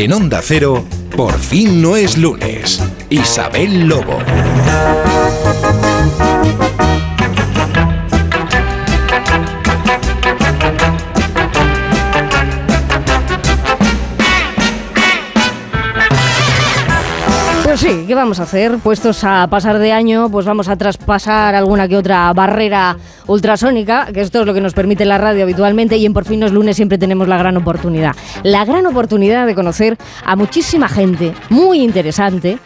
En Onda Cero, por fin no es lunes. Isabel Lobo. Pues sí, ¿qué vamos a hacer? Puestos a pasar de año, pues vamos a traspasar alguna que otra barrera ultrasónica, que esto es lo que nos permite la radio habitualmente y en Por fin los lunes siempre tenemos la gran oportunidad. La gran oportunidad de conocer a muchísima gente muy interesante.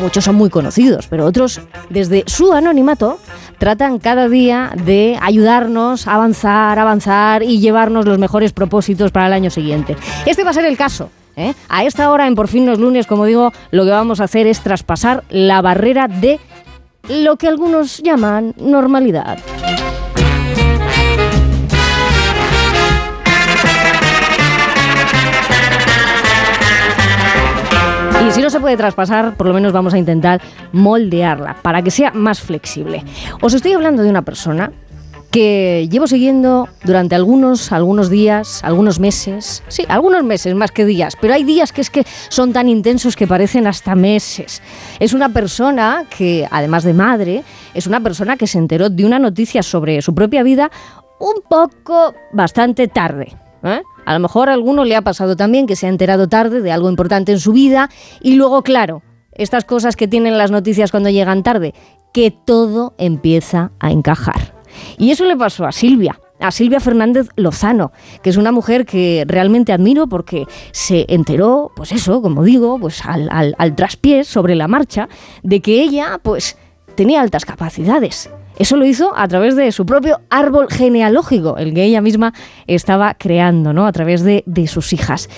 Muchos son muy conocidos, pero otros, desde su anonimato, tratan cada día de ayudarnos a avanzar, avanzar y llevarnos los mejores propósitos para el año siguiente. Este va a ser el caso. ¿eh? A esta hora, en Por fin los lunes, como digo, lo que vamos a hacer es traspasar la barrera de lo que algunos llaman normalidad. Si no se puede traspasar, por lo menos vamos a intentar moldearla para que sea más flexible. Os estoy hablando de una persona que llevo siguiendo durante algunos, algunos días, algunos meses, sí, algunos meses más que días, pero hay días que es que son tan intensos que parecen hasta meses. Es una persona que, además de madre, es una persona que se enteró de una noticia sobre su propia vida un poco bastante tarde. ¿Eh? A lo mejor a alguno le ha pasado también que se ha enterado tarde de algo importante en su vida y luego, claro, estas cosas que tienen las noticias cuando llegan tarde, que todo empieza a encajar. Y eso le pasó a Silvia a Silvia Fernández Lozano, que es una mujer que realmente admiro porque se enteró, pues eso, como digo, pues al, al, al traspiés sobre la marcha, de que ella, pues, tenía altas capacidades. Eso lo hizo a través de su propio árbol genealógico, el que ella misma estaba creando, ¿no? A través de, de sus hijas.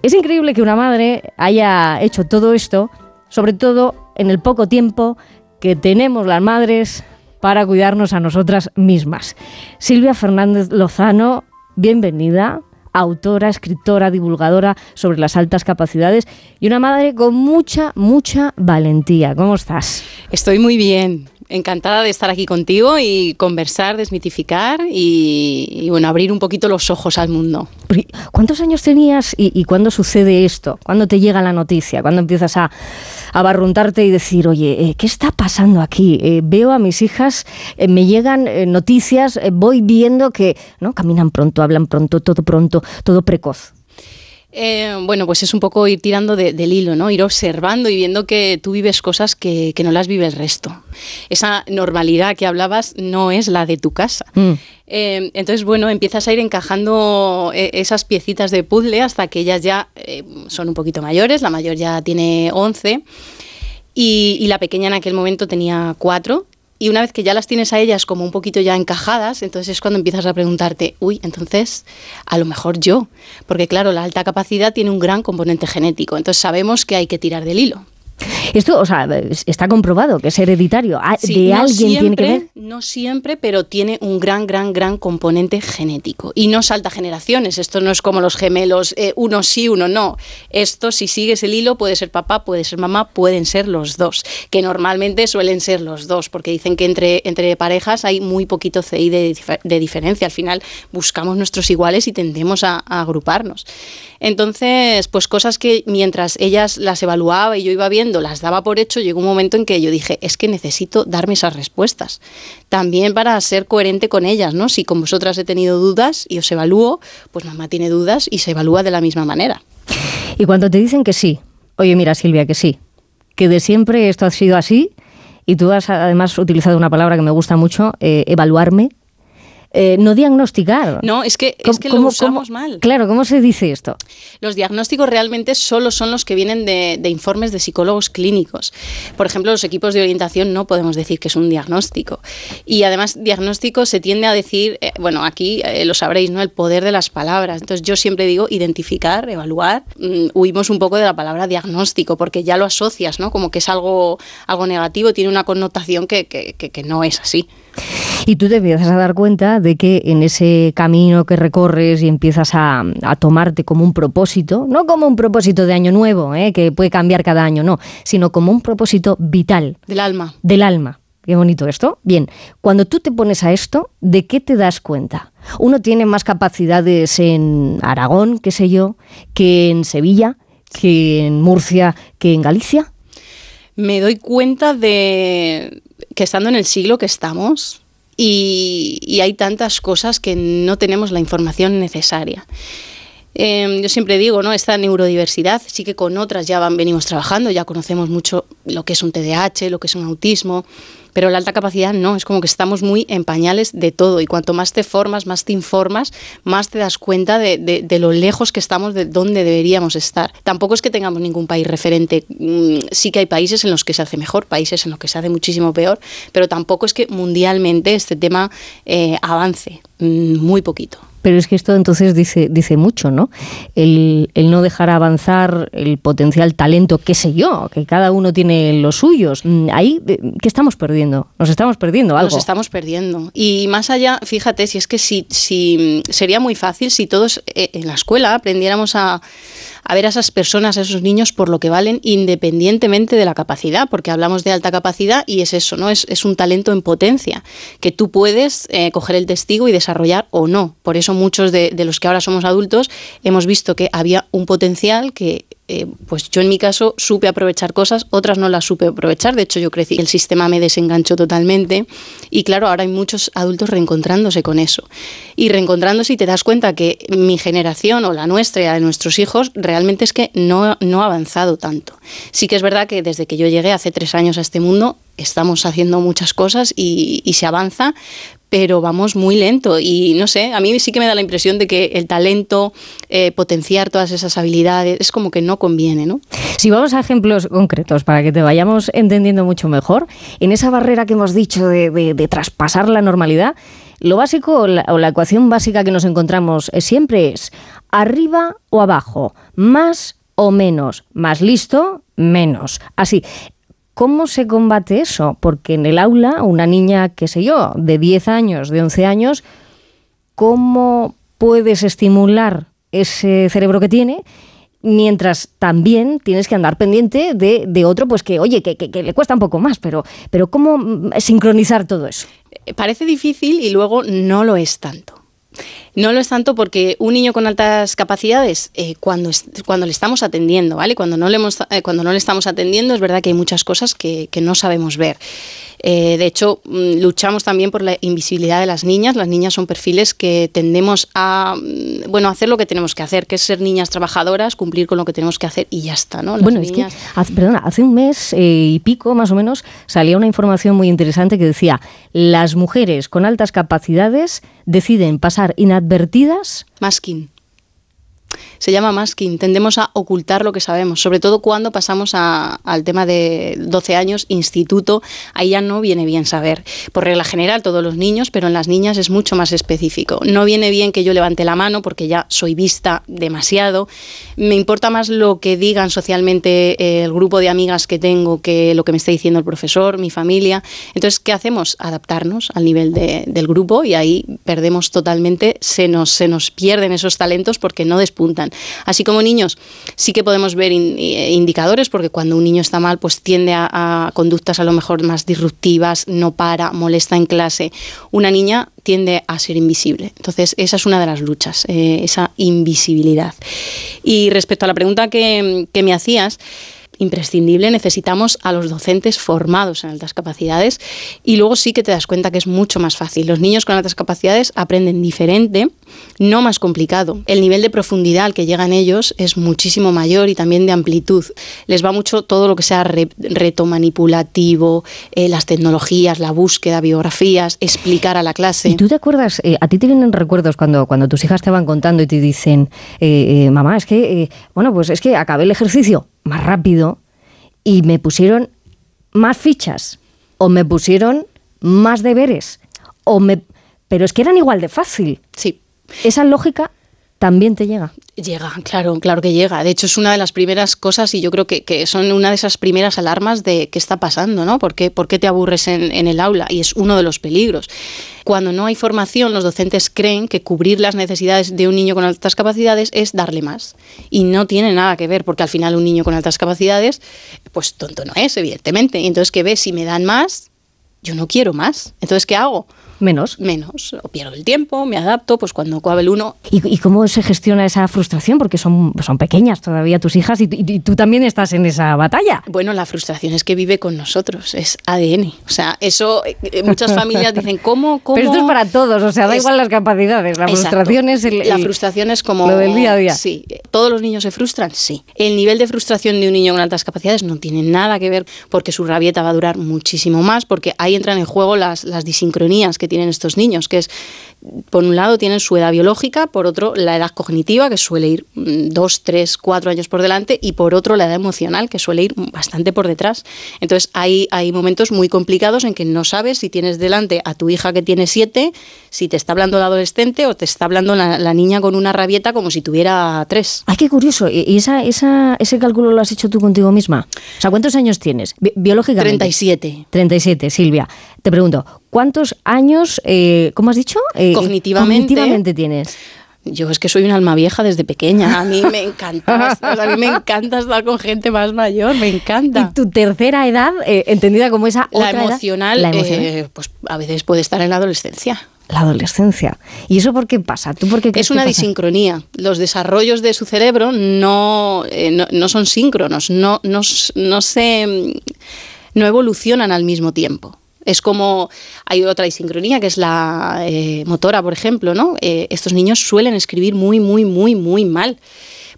Es increíble que una madre haya hecho todo esto, sobre todo en el poco tiempo que tenemos las madres para cuidarnos a nosotras mismas. Silvia Fernández Lozano, bienvenida autora, escritora, divulgadora sobre las altas capacidades y una madre con mucha, mucha valentía. ¿Cómo estás? Estoy muy bien. Encantada de estar aquí contigo y conversar, desmitificar y, y bueno, abrir un poquito los ojos al mundo. ¿Cuántos años tenías y, y cuándo sucede esto? ¿Cuándo te llega la noticia? ¿Cuándo empiezas a, a barruntarte y decir, oye, eh, ¿qué está pasando aquí? Eh, veo a mis hijas, eh, me llegan eh, noticias, voy viendo que no caminan pronto, hablan pronto, todo pronto, todo precoz. Eh, bueno, pues es un poco ir tirando de, del hilo, ¿no? Ir observando y viendo que tú vives cosas que, que, no las vive el resto. Esa normalidad que hablabas no es la de tu casa. Mm. Eh, entonces, bueno, empiezas a ir encajando eh, esas piecitas de puzzle hasta que ellas ya eh, son un poquito mayores. La mayor ya tiene 11 y, y la pequeña en aquel momento tenía 4 y una vez que ya las tienes a ellas como un poquito ya encajadas, entonces es cuando empiezas a preguntarte, uy, entonces a lo mejor yo, porque claro, la alta capacidad tiene un gran componente genético, entonces sabemos que hay que tirar del hilo. Esto, o sea, está comprobado que es hereditario. Ah, Sí, ¿De no alguien siempre, tiene que ver? No siempre, pero tiene un gran, gran, gran componente genético. Y no salta generaciones. Esto no es como los gemelos, eh, uno sí, uno no. Esto, si sigues el hilo, puede ser papá, puede ser mamá, pueden ser los dos. Que normalmente suelen ser los dos, porque dicen que entre, entre parejas hay muy poquito CI de, dif- de diferencia. Al final buscamos nuestros iguales y tendemos a, a agruparnos. Entonces, pues cosas que mientras ellas las evaluaba y yo iba viendo, las daba por hecho, llegó un momento en que yo dije, es que necesito darme esas respuestas. También para ser coherente con ellas, ¿no? Si con vosotras he tenido dudas y os evalúo, pues mamá tiene dudas y se evalúa de la misma manera. Y cuando te dicen que sí, oye, mira, Silvia, que sí, que de siempre esto ha sido así, y tú has además utilizado una palabra que me gusta mucho, eh, evaluarme, eh, no diagnosticar. No, es que, ¿Cómo- es que lo usamos cómo- mal. Claro, ¿cómo se dice esto? Los diagnósticos realmente solo son los que vienen de, de, informes de psicólogos clínicos. Por ejemplo, los equipos de orientación no podemos decir que es un diagnóstico. Y además, diagnóstico se tiende a decir, eh, bueno, aquí eh, lo sabréis, ¿no? El poder de las palabras. Entonces, yo siempre digo identificar, evaluar. Mm, huimos un poco de la palabra diagnóstico porque ya lo asocias, ¿no? Como que es algo, algo negativo, tiene una connotación que, que, que, que no es así. Y tú te empiezas a dar cuenta de que en ese camino que recorres y empiezas a, a tomarte como un propósito, no como un propósito de año nuevo, ¿eh? que puede cambiar cada año, no, sino como un propósito vital. Del alma. Del alma. Qué bonito esto. Bien, cuando tú te pones a esto, ¿de qué te das cuenta? Uno tiene más capacidades en Aragón, qué sé yo, que en Sevilla, que en Murcia que en Galicia? Me doy cuenta de que estando en el siglo que estamos y, hay tantas cosas que no tenemos la información necesaria. Em, yo siempre digo, ¿no? Esta neurodiversidad sí que con otras ya van, venimos trabajando, ya conocemos mucho lo que es un TDAH, lo que es un autismo, pero la alta capacidad no, es como que estamos muy en pañales de todo y cuanto más te formas, más te informas, más te das cuenta de, de, lo lejos que estamos de dónde deberíamos estar. Tampoco es que tengamos ningún país referente, mm, sí que hay países en los que se hace mejor, países en los que se hace muchísimo peor, pero tampoco es que mundialmente este tema eh, avance, mm, muy poquito. Pero es que esto entonces dice, dice mucho, ¿no? El, el, no dejar avanzar el potencial talento, qué sé yo, que cada uno tiene los suyos. Mm, ahí, eh, ¿qué estamos perdiendo? Nos estamos perdiendo algo. Nos estamos perdiendo. Y más allá, fíjate, si es que si, si sería muy fácil si todos eh, en la escuela aprendiéramos a a ver a esas personas, a esos niños por lo que valen independientemente de la capacidad, porque hablamos de alta capacidad y es eso, ¿no? Es, un talento en potencia, que tú puedes eh, coger el testigo y desarrollar o no. Por eso muchos de los que ahora somos adultos hemos visto que había un potencial que eh, pues yo en mi caso supe aprovechar cosas, otras no las supe aprovechar. De hecho, yo crecí, el sistema me desenganchó totalmente. Y claro, ahora hay muchos adultos reencontrándose con eso. Y reencontrándose y te das cuenta que mi generación o la nuestra y la de nuestros hijos realmente es que no, no ha avanzado tanto. Sí que es verdad que desde que yo llegué hace tres años a este mundo, estamos haciendo muchas cosas y, y se avanza, pero vamos muy lento y no sé, a mí sí que me da la impresión de que el talento, eh, potenciar todas esas habilidades, es como que no conviene, ¿no? Si vamos a ejemplos concretos para que te vayamos entendiendo mucho mejor, en esa barrera que hemos dicho de, traspasar la normalidad, lo básico o la, ecuación básica que nos encontramos siempre es arriba o abajo, más o menos, más listo, menos. Así, ¿Cómo se combate eso? Porque en el aula, una niña, qué sé yo, de 10 años, de 11 años, ¿cómo puedes estimular ese cerebro que tiene? Mientras también tienes que andar pendiente de, otro, pues que, oye, que, que, le cuesta un poco más, pero, pero ¿cómo mm, sincronizar todo eso? Parece difícil y luego no lo es tanto. No lo es tanto porque un niño con altas capacidades, eh, cuando, cuando le estamos atendiendo, ¿vale? Cuando no, le hemos, eh, cuando no le estamos atendiendo, es verdad que hay muchas cosas que, que no sabemos ver. Eh, de hecho, mm, luchamos también por la invisibilidad de las niñas. Las niñas son perfiles que tendemos a mm, bueno, hacer lo que tenemos que hacer, que es ser niñas trabajadoras, cumplir con lo que tenemos que hacer y ya está. ¿no? bueno, es que, hace, perdona, hace un mes eh, y pico más o menos salía una información muy interesante que decía, las mujeres con altas capacidades deciden pasar inadvertidas. Masking se llama masking. Tendemos a ocultar lo que sabemos, sobre todo cuando pasamos al tema de 12 años, instituto, ahí ya no viene bien saber. Por regla general, todos los niños, pero en las niñas es mucho más específico. No viene bien que yo levante la mano porque ya soy vista demasiado. Me importa más lo que digan socialmente eh, el grupo de amigas que tengo que lo que me está diciendo el profesor, mi familia. Entonces, ¿qué hacemos? Adaptarnos al nivel del grupo y ahí perdemos totalmente, se nos, se nos pierden esos talentos porque no despuntan. Así como niños, sí que podemos ver eh, indicadores, porque cuando un niño está mal, pues tiende a, conductas a lo mejor más disruptivas, no para, molesta en clase. Una niña tiende a ser invisible. Entonces, esa es una de las luchas, eh, esa invisibilidad. Y respecto a la pregunta que, que me hacías, imprescindible, necesitamos a los docentes formados en altas capacidades y luego sí que te das cuenta que es mucho más fácil. Los niños con altas capacidades aprenden diferente, no más complicado. El nivel de profundidad al que llegan ellos es muchísimo mayor y también de amplitud. Les va mucho todo lo que sea reto manipulativo, eh, las tecnologías, la búsqueda, biografías, explicar a la clase. ¿Y tú te acuerdas, eh, a ti te vienen recuerdos cuando, cuando tus hijas te van contando y te dicen, eh, mamá, es que, bueno, pues es que acabé el ejercicio más rápido y me pusieron más fichas o me pusieron más deberes o me pero es que eran igual de fácil. Sí. Esa lógica también te llega. Llega, claro, claro que llega. De hecho, es una de las primeras cosas y yo creo que, que son una de esas primeras alarmas de qué está pasando, ¿no? ¿Por qué, por qué te aburres en, el aula? Y es uno de los peligros. Cuando no hay formación, los docentes creen que cubrir las necesidades de un niño con altas capacidades es darle más. Y no tiene nada que ver, porque al final un niño con altas capacidades, pues tonto no es, evidentemente. Y entonces, ¿qué ves? Si me dan más, yo no quiero más. Entonces, ¿qué hago? Menos. Menos. O pierdo el tiempo, me adapto, pues cuando acabe el uno. ¿Y, cómo se gestiona esa frustración? Porque son, son pequeñas todavía tus hijas y, tú también estás en esa batalla. Bueno, la frustración es que vive con nosotros, es ADN. O sea, eso eh, muchas familias dicen, ¿cómo, ¿cómo? Pero esto es para todos, o sea, da igual las capacidades. La frustración es el, La frustración es como... Lo del día a día. Sí. ¿Todos los niños se frustran? Sí. El nivel de frustración de un niño con altas capacidades no tiene nada que ver porque su rabieta va a durar muchísimo más, porque ahí entran en juego las, las disincronías que tienen estos niños, que es, por un lado, tienen su edad biológica, por otro, la edad cognitiva, que suele ir mm, dos, tres, cuatro años por delante, y por otro, la edad emocional, que suele ir bastante por detrás. Entonces, hay, hay momentos muy complicados en que no sabes si tienes delante a tu hija que tiene siete, si te está hablando la adolescente o te está hablando la, niña con una rabieta como si tuviera tres. Ay, qué curioso. ¿Y esa, esa, ese cálculo lo has hecho tú contigo misma? O sea, ¿cuántos años tienes? biológicamente. 37. 37, Silvia. Te pregunto, ¿cuántos años, eh, ¿cómo has dicho? Eh, cognitivamente, cognitivamente tienes. Yo es que soy un alma vieja desde pequeña. A mí me encanta, a mí me encanta estar con gente más mayor, me encanta. ¿Y tu tercera edad, eh, entendida como esa la emocional, la emocional? pues a veces puede estar en la adolescencia la adolescencia. ¿Y eso por qué pasa? ¿Tú por qué es una disincronía. Los desarrollos de su cerebro no, no, son síncronos, no, no, no se no evolucionan al mismo tiempo. Es como hay otra disincronía que es la eh, motora, por ejemplo, ¿no? Eh, estos niños suelen escribir muy, muy, muy, muy mal.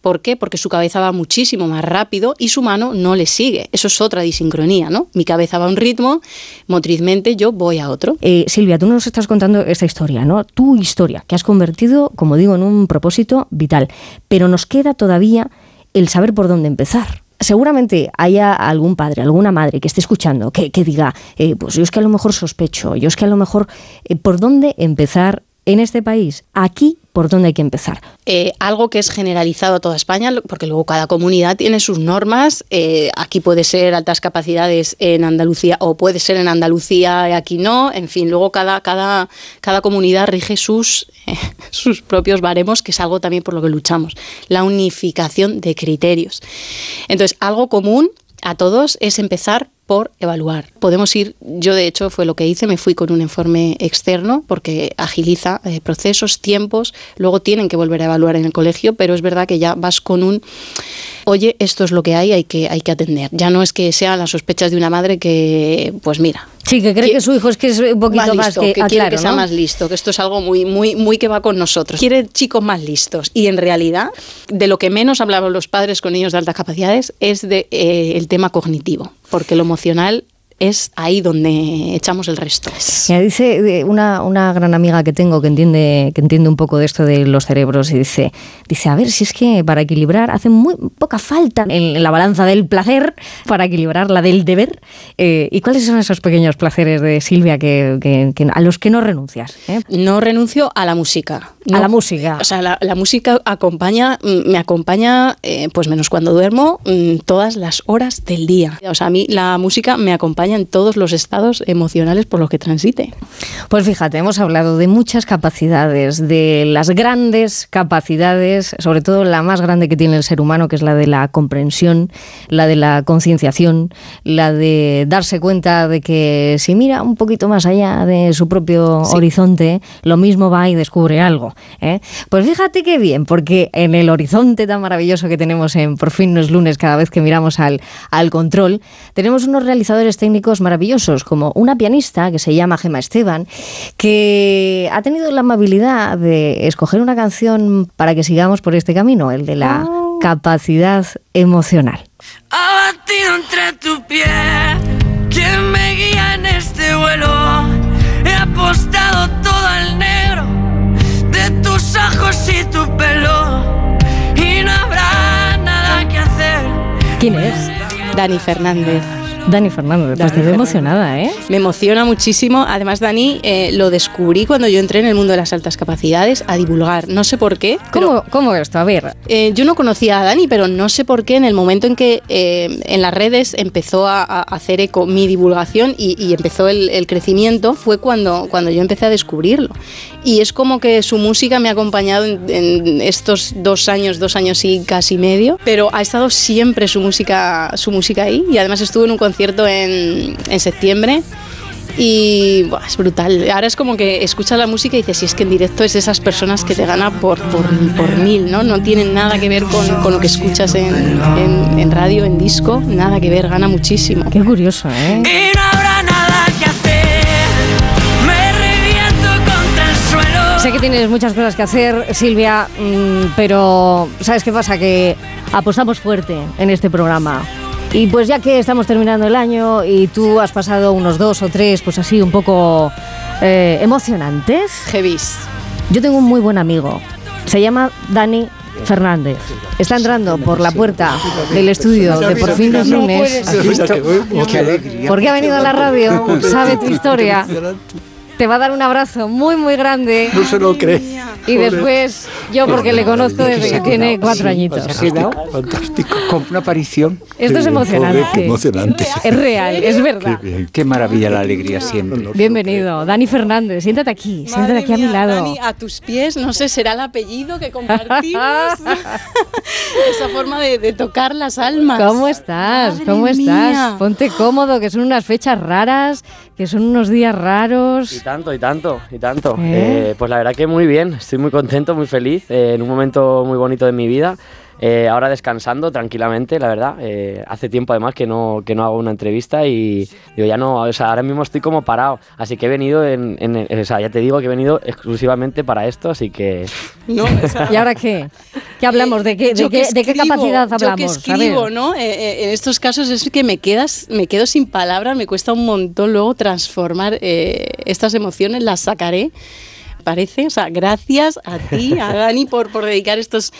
¿Por qué? Porque su cabeza va muchísimo más rápido y su mano no le sigue. Eso es otra disincronía, ¿no? Mi cabeza va a un ritmo, motrizmente yo voy a otro. Eh, Silvia, tú nos estás contando esta historia, ¿no? Tu historia, que has convertido, como digo, en un propósito vital. Pero nos queda todavía el saber por dónde empezar seguramente haya algún padre, alguna madre que esté escuchando, que, diga, eh, pues yo es que a lo mejor sospecho, yo es que a lo mejor, eh, ¿por dónde empezar en este país? Aquí por dónde hay que empezar. Eh, algo que es generalizado a toda España, porque luego cada comunidad tiene sus normas. aquí puede ser altas capacidades en Andalucía o puede ser en Andalucía y aquí no. En fin, luego cada, cada, cada comunidad rige sus, sus propios baremos, que es algo también por lo que luchamos. La unificación de criterios. Entonces, algo común a todos es empezar por evaluar. Podemos ir, yo de hecho fue lo que hice, me fui con un informe externo porque agiliza eh, procesos, tiempos, luego tienen que volver a evaluar en el colegio, pero es verdad que ya vas con un, oye, esto es lo que hay, hay que, hay que atender. Ya no es que sean las sospechas de una madre que, pues mira, Sí, que cree que, su hijo es que es un poquito más, que, que quiere que sea más listo, que esto es algo muy, muy, muy que va con nosotros. Quiere chicos más listos. Y en realidad, de lo que menos hablaban los padres con niños de altas capacidades es de eh, el tema cognitivo, porque lo emocional es ahí donde echamos el resto. Ya dice una, una, gran amiga que tengo que entiende, que entiende un poco de esto de los cerebros y dice, dice, a ver, si es que para equilibrar hace muy poca falta en, la balanza del placer para equilibrar la del deber. Eh, ¿Y cuáles son esos pequeños placeres de Silvia que, a los que no renuncias? Eh? No renuncio a la música. a la música. O sea, la, música acompaña, mm, me acompaña, eh, pues menos cuando duermo, mm, todas las horas del día. O sea, a mí la música me acompaña en todos los estados emocionales por los que transite. Pues fíjate, hemos hablado de muchas capacidades, de las grandes capacidades, sobre todo la más grande que tiene el ser humano, que es la de la comprensión, la de la concienciación, la de darse cuenta de que si mira un poquito más allá de su propio horizonte, lo mismo va y descubre algo. ¿eh? Pues fíjate qué bien, porque en el horizonte tan maravilloso que tenemos en Por fin no es lunes cada vez que miramos al, al control, tenemos unos realizadores técnicos maravillosos, como una pianista que se llama Gema Esteban, que ha tenido la amabilidad de escoger una canción para que sigamos por este camino, el de la oh. capacidad emocional. Abatido entre tu pie, quien me guía en este vuelo, he apostado todo al negro de tus ojos y tu pelo, y no habrá nada que hacer. ¿Quién es? Dani Fernández. Dani pues te emocionada, ¿eh? Me emociona muchísimo. Además, Dani, eh, lo descubrí cuando yo entré en el mundo de las altas capacidades a divulgar. No sé por qué. ¿Cómo, ¿Cómo esto? A ver. Eh, yo no conocía a Dani, pero no sé por qué en el momento en que eh, en las redes empezó a, hacer eco mi divulgación y, empezó el, crecimiento, fue cuando, cuando yo empecé a descubrirlo. Y es como que su música me ha acompañado en, en estos dos años, dos años y casi medio, pero ha estado siempre su música, su música ahí y además estuvo en un concierto en, en septiembre Y buah, es brutal. Ahora es como que escuchas la música y dices, si es que en directo es de esas personas que te gana por, por, por mil, ¿no? No tienen nada que ver con, con lo que escuchas en, en- en radio, en disco, nada que ver, gana muchísimo. Qué curioso, ¿eh? Y no habrá nada que hacer. Me reviento contra el suelo. Sé que tienes muchas cosas que hacer, Silvia, mm, pero ¿sabes qué pasa? Que apostamos fuerte en este programa. Y pues ya que estamos terminando el año y tú has pasado unos dos o tres, pues así un poco eh, emocionantes, Heavis. yo tengo un muy buen amigo. Se llama Dani Fernández. Está entrando por la puerta del estudio de Por fin los lunes. Qué alegría. Porque ha venido a la radio, sabe tu historia. Te va a dar un abrazo muy, muy grande. No se lo cree. Y después, yo porque le conozco desde que tiene cuatro añitos. Se ha quedado fantástico. Con una aparición. Esto es emocionante. joder, emocionante. Es real, es verdad. Qué bien. Qué maravilla la alegría siempre. Bienvenido, Dani Fernández. Siéntate aquí, siéntate aquí a mi lado. Dani, a tus pies, no sé, será el apellido que compartimos. Esa forma de, de tocar las almas. ¿Cómo estás? Madre ¿Cómo estás? Ponte cómodo, que son unas fechas raras, que son unos días Y raros. tanto, y tanto, y tanto. ¿Eh? Eh, pues la verdad que muy bien, estoy muy contento, muy feliz, eh, en un momento muy bonito de mi vida. Eh, ahora descansando tranquilamente, la verdad. Eh, hace tiempo además que no, que no hago una entrevista y digo, ya no, o sea, ahora mismo estoy como parado. Así que he venido, en, en- o sea, ya te digo que he venido exclusivamente para esto, así que No, o sea, ¿Y ahora qué? ¿Qué hablamos? ¿De qué, de yo qué, que de qué escribo, capacidad Yo que hablamos? A ver. escribo, ¿no? Eh, eh, en estos casos es que me quedas, me quedo sin palabras, me cuesta un montón luego transformar eh, estas emociones, las sacaré. Parece, o sea, gracias a ti, a Dani, por, por dedicar estos,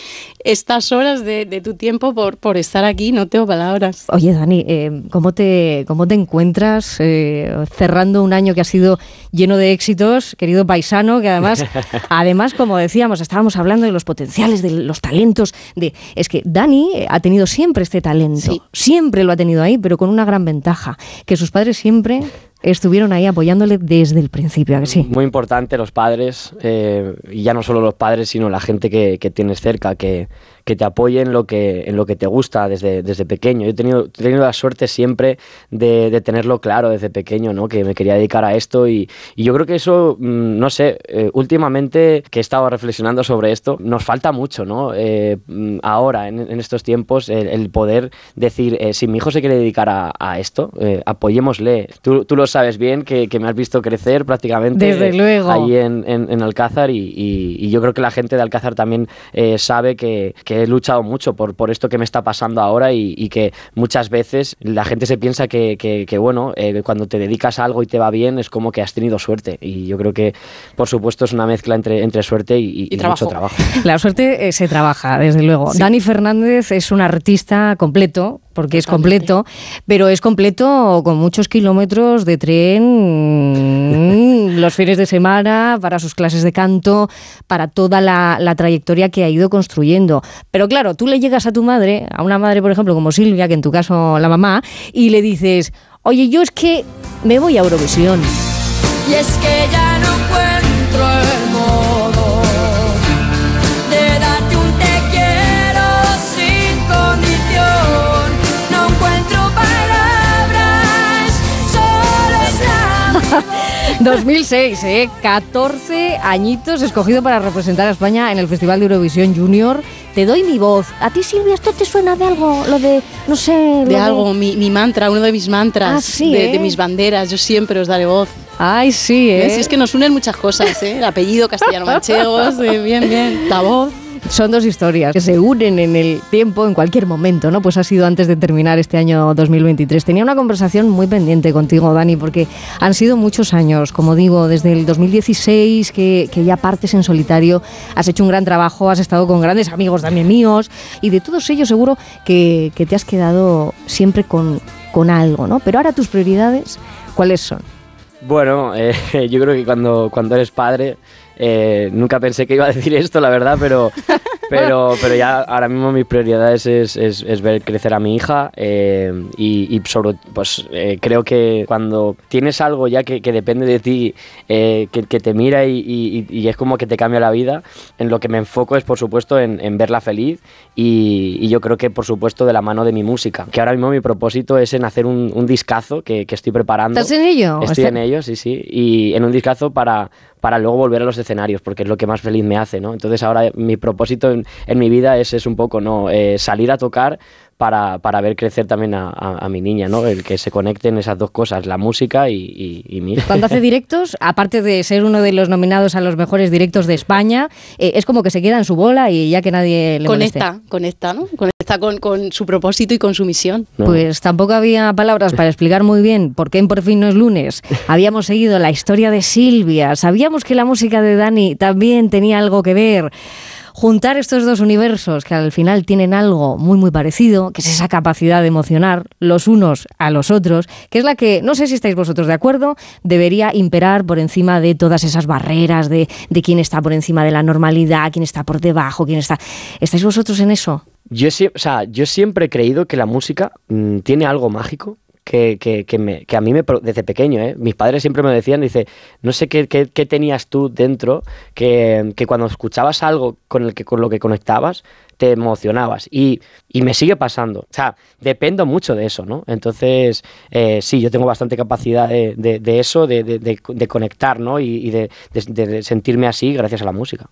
estas horas de, de tu tiempo, por, por estar aquí. No tengo palabras. Oye, Dani, eh, ¿cómo, te, ¿cómo te encuentras eh, cerrando un año que ha sido lleno de éxitos, querido paisano? Que además, además, como decíamos, estábamos hablando de los potenciales, de los talentos. De, es que Dani eh, ha tenido siempre este talento, Sí. siempre lo ha tenido ahí, pero con una gran ventaja, que sus padres siempre estuvieron ahí apoyándole desde el principio, ¿a que sí? muy importante los padres, eh, y ya no solo los padres, sino la gente que, que tienes cerca, que, que te apoye en lo que, en lo que te gusta desde, desde pequeño. Yo he tenido, he tenido la suerte siempre de, de tenerlo claro desde pequeño, ¿no? que me quería dedicar a esto y, y yo creo que eso, mm, no sé, eh, últimamente que he estado reflexionando sobre esto, nos falta mucho, ¿no? Eh, mm, ahora, en, en estos tiempos, el, el poder decir, eh, si mi hijo se quiere dedicar a, a esto, eh, apoyémosle. Tú, tú lo sabes bien, que, que me has visto crecer prácticamente Desde eh, luego. ahí en, en- en Alcázar y, y- y yo creo que la gente de Alcázar también sabe que, que he luchado mucho por, por esto que me está pasando ahora y, y que muchas veces la gente se piensa que, que- que, bueno, eh, cuando te dedicas a algo y te va bien es como que has tenido suerte y yo creo que por supuesto es una mezcla entre, entre suerte y, y- Y y mucho trabajo. trabajo. La suerte eh, se trabaja, desde luego. Dani Fernández es un artista completo, porque es completo, pero es completo con muchos kilómetros de tren, los fines de semana, para sus clases de canto, para toda la, trayectoria que ha ido construyendo. Pero claro, tú le llegas a tu madre, a una madre, por ejemplo, como Silvia, que en tu caso la mamá, y le dices, oye, yo es que me voy a Eurovisión. Y es que ya no encuentro 2006, ¿eh? 14 añitos escogido para representar a España en el Festival de Eurovisión Junior. Te doy mi voz. ¿A ti, Silvia, esto te suena de algo? Lo de, no sé... De algo, mi, mi mantra, uno de mis mantras, Ah, sí, de, ¿eh? de mis banderas. Yo siempre os daré voz. Ay, sí, ¿eh? Es que nos unen muchas cosas, ¿eh? El apellido castellano-manchegos, bien, bien. La voz. Son dos historias que se unen en el tiempo, en cualquier momento, ¿no? Pues ha sido antes de terminar este año 2023. Tenía una conversación muy pendiente contigo, Dani, porque han sido muchos años, como digo, desde el 2016 que, ya partes en solitario, has hecho un gran trabajo, has estado con grandes amigos también míos, y de todos ellos seguro que, que te has quedado siempre con, con algo, ¿no? Pero ahora tus prioridades, ¿cuáles son? Bueno, eh, yo creo que cuando, cuando eres padre, eh, nunca pensé que iba a decir esto, la verdad, pero, Pero, pero ya ahora mismo mis prioridades es, es- es ver crecer a mi hija eh, y, y sobre, pues eh, creo que cuando tienes algo ya que, que depende de ti, que, que te mira y, y- y es como que te cambia la vida, en lo que me enfoco es por supuesto en, en verla feliz y, yo creo que por supuesto de la mano de mi música, que ahora mismo mi propósito es en hacer un, un discazo que, que estoy preparando. ¿Estás en ello? Estoy en ello, sí, sí. Y en un discazo para, para luego volver a los escenarios, porque es lo que más feliz me hace, ¿no? Entonces ahora mi propósito en, en mi vida es, es un poco, ¿no? Eh, salir a tocar para, para ver crecer también a, a- a mi niña, ¿no? El que se conecten esas dos cosas, la música y, y, y mi hija. Cuando hace directos, aparte de ser uno de los nominados a los mejores directos de España, eh, es como que se queda en su bola y ya que nadie le moleste. Conecta, conecta, ¿no? Conecta con, con su propósito y con su misión. ¿no? Pues tampoco había palabras para explicar muy bien por qué en Por fin no es lunes. Habíamos seguido la historia de Silvia, sabíamos que la música de Dani también tenía algo que ver. Juntar estos dos universos que al final tienen algo muy muy parecido, que es esa capacidad de emocionar los unos a los otros, que es la que, no sé si estáis vosotros de acuerdo, debería imperar por encima de todas esas barreras de, de quién está por encima de la normalidad, quién está por debajo, quién está... ¿Estáis vosotros en eso? Yo, o sea, yo siempre he creído que la música mm, tiene algo mágico que, que, que, me- que a mí me, desde pequeño, ¿eh? mis padres siempre me decían, dice, no sé qué, qué- qué tenías tú dentro, que, que cuando escuchabas algo con, el que, con lo que conectabas, te emocionabas. Y, y me sigue pasando. O sea, dependo mucho de eso, ¿no? Entonces, eh, sí, yo tengo bastante capacidad de, de- eso, de, de- conectar, ¿no? Y, de sentirme así gracias a la música.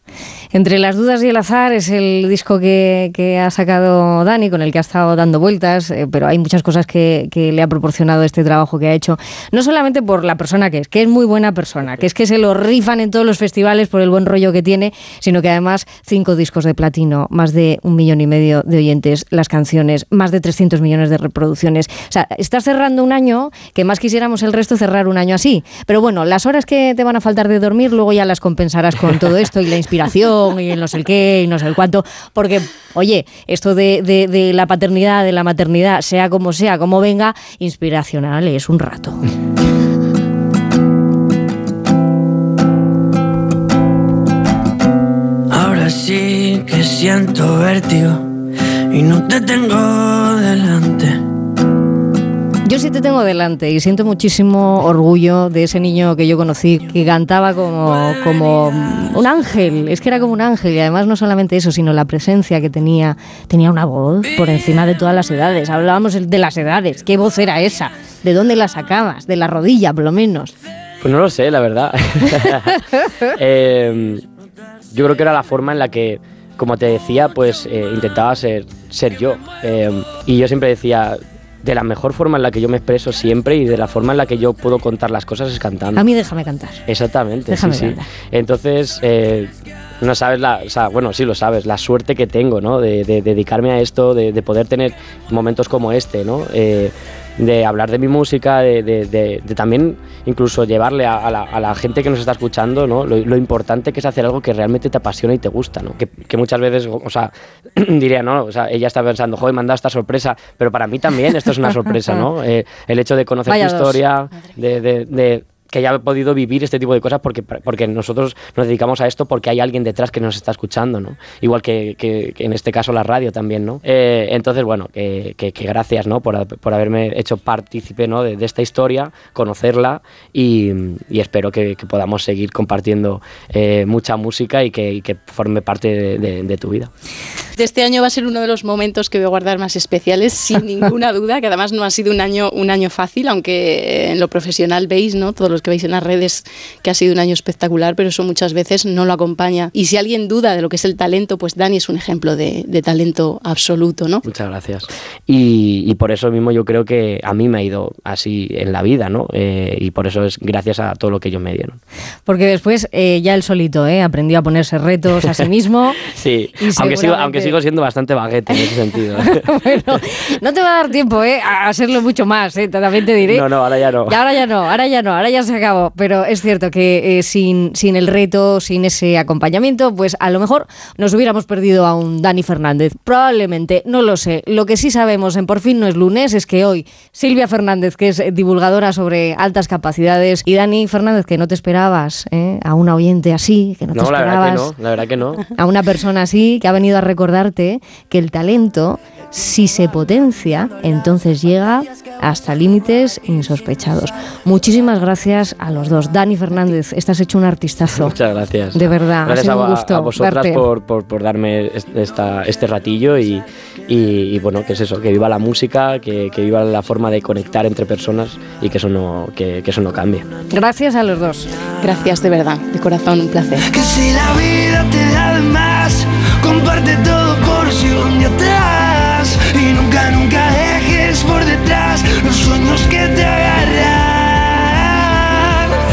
Entre las dudas y el azar es el disco que, que ha sacado Dani, con el que ha estado dando vueltas, eh, pero hay muchas cosas que, que le ha proporcionado este trabajo que ha hecho, no solamente por la persona que es, que es muy buena persona, que es que se lo rifan en todos los festivales por el buen rollo que tiene, sino que además cinco discos de platino, más de un millón y medio de oyentes, las canciones, más de 300 millones de reproducciones. O sea, estás cerrando un año que más quisiéramos el resto cerrar un año así. Pero bueno, las horas que te van a faltar de dormir, luego ya las compensarás con todo esto y la inspiración y no sé qué y no sé cuánto. Porque, oye, esto de, de- de la paternidad, de la maternidad, sea como sea, como venga, inspiracional es un rato. Ahora sí que siento vértigo y no te tengo delante. Yo sí te tengo delante y siento muchísimo orgullo de ese niño que yo conocí que cantaba como, como un ángel, es que era como un ángel y además no solamente eso, sino la presencia que tenía, tenía una voz por encima de todas las edades. Hablábamos de las edades, ¿qué voz era esa? ¿De dónde la sacabas? De la rodilla, por lo menos. Pues no lo sé, la verdad. Eh, yo creo que era la forma en la que, como te decía, pues eh, intentaba ser, ser yo. Eh, y yo siempre decía, de la mejor forma en la que yo me expreso siempre y de la forma en la que yo puedo contar las cosas es cantando. A mí déjame cantar. Exactamente, Déjame sí, sí. cantar. Entonces, eh, no sabes la, o sea, bueno, sí lo sabes, la suerte que tengo, ¿no? De, de dedicarme a esto, de, de poder tener momentos como este, ¿no? Eh, de hablar de mi música, de, de- de- de también incluso llevarle a, a la, a la gente que nos está escuchando, ¿no? Lo, lo importante que es hacer algo que realmente te apasiona y te gusta, ¿no? Que, que muchas veces, o sea, diría, ¿no? O sea, ella está pensando, joder, me han dado esta sorpresa, pero para mí también esto es una sorpresa, ¿no? Eh, el hecho de conocer Vaya tu dos. historia, de, de- de que haya podido vivir este tipo de cosas porque, porque nosotros nos dedicamos a esto porque hay alguien detrás que nos está escuchando, ¿no? Igual que, que- que en este caso la radio también, ¿no? Eh, entonces, bueno, que, que- gracias, ¿no? Por, por haberme hecho partícipe, ¿no? De, de esta historia, conocerla y, y espero que, podamos seguir compartiendo eh, mucha música y que, y que forme parte de, de- de tu vida. Este año va a ser uno de los momentos que voy a guardar más especiales, sin ninguna duda, que además no ha sido un año, un año fácil, aunque en lo profesional veis, ¿no? Todos los que veis en las redes, que ha sido un año espectacular, pero eso muchas veces no lo acompaña. Y si alguien duda de lo que es el talento, pues Dani es un ejemplo de, de talento absoluto, ¿no? Muchas gracias. Y, y por eso mismo yo creo que a mí me ha ido así en la vida, ¿no? Eh, y por eso es gracias a todo lo que ellos me dieron. Porque después eh, ya él solito ¿eh? aprendió a ponerse retos a sí mismo. Sí, aunque sigo, aunque sigo siendo bastante baguete en ese sentido. bueno, no te va a dar tiempo ¿eh? a hacerlo mucho más, ¿eh? también te diré. No, no, ahora ya no. Y ahora ya no, ahora ya no, ahora ya se acabó. Pero es cierto que eh, sin, sin el reto, sin ese acompañamiento, pues a lo mejor nos hubiéramos perdido a un Dani Fernández. Probablemente, no lo sé. Lo que sí sabemos en Por fin no es lunes es que hoy Silvia Fernández, que es divulgadora sobre altas capacidades, y Dani Fernández, que no te esperabas, ¿eh? a una oyente así, que no, te No, la esperabas verdad que no, la verdad que no. a una persona así que ha venido a recordarte que el talento, si se potencia, entonces llega hasta límites insospechados. Muchísimas gracias a los dos. Dani Fernández, estás hecho un artistazo. Muchas gracias. De verdad, ha Gracias sido a, un gusto a vosotras por, por, por darme est- esta, este ratillo y, y, y bueno, que es eso, que viva la música, que, que viva la forma de conectar entre personas y que eso no, que, que eso no cambie. Gracias a los dos. Gracias de verdad, de corazón, un placer. Que si la vida te da de más, comparte todo por si un día te los sueños que te agarran.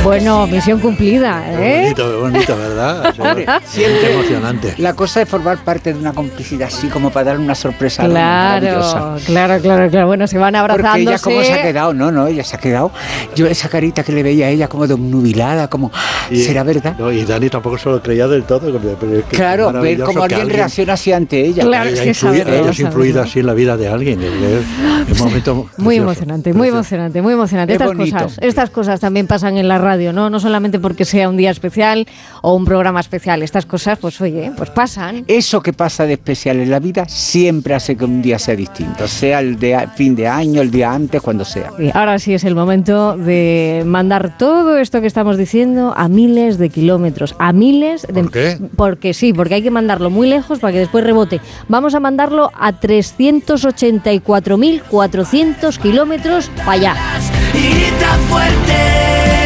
Bueno, misión cumplida, ¿eh? Bonito, bonito, ¿verdad? Siempre emocionante. La cosa es formar parte de una complicidad así como para dar una sorpresa. Claro, claro, claro, claro. Bueno, se van Porque abrazándose. ella cómo se ha quedado, no, no, ella se ha quedado. Yo esa carita que le veía a ella como de obnubilada, como, Y- ¿será verdad? No, y Dani tampoco se lo creía del todo. pero es que es Claro, ver maravilloso cómo que alguien reacciona así ante ella. Claro, Ella es que ella has influido saberlo. así en la vida de alguien. Es, es un momento Muy precioso, emocionante, muy emocionante, muy emocionante. Es Estas bonito. cosas, estas cosas también pasan en la radio, ¿no? No solamente porque sea un día especial o un programa especial. Estas cosas, pues oye, pues pasan. Eso que pasa de especial en la vida siempre hace que un día sea distinto, sea el de fin de año, el día antes, cuando sea. Y ahora sí es el momento de mandar todo esto que estamos diciendo a miles de kilómetros, a miles de... ¿Por qué? Porque sí, porque hay que mandarlo muy lejos para que después rebote. Vamos a mandarlo a 384.400 kilómetros para allá. Y grita fuerte.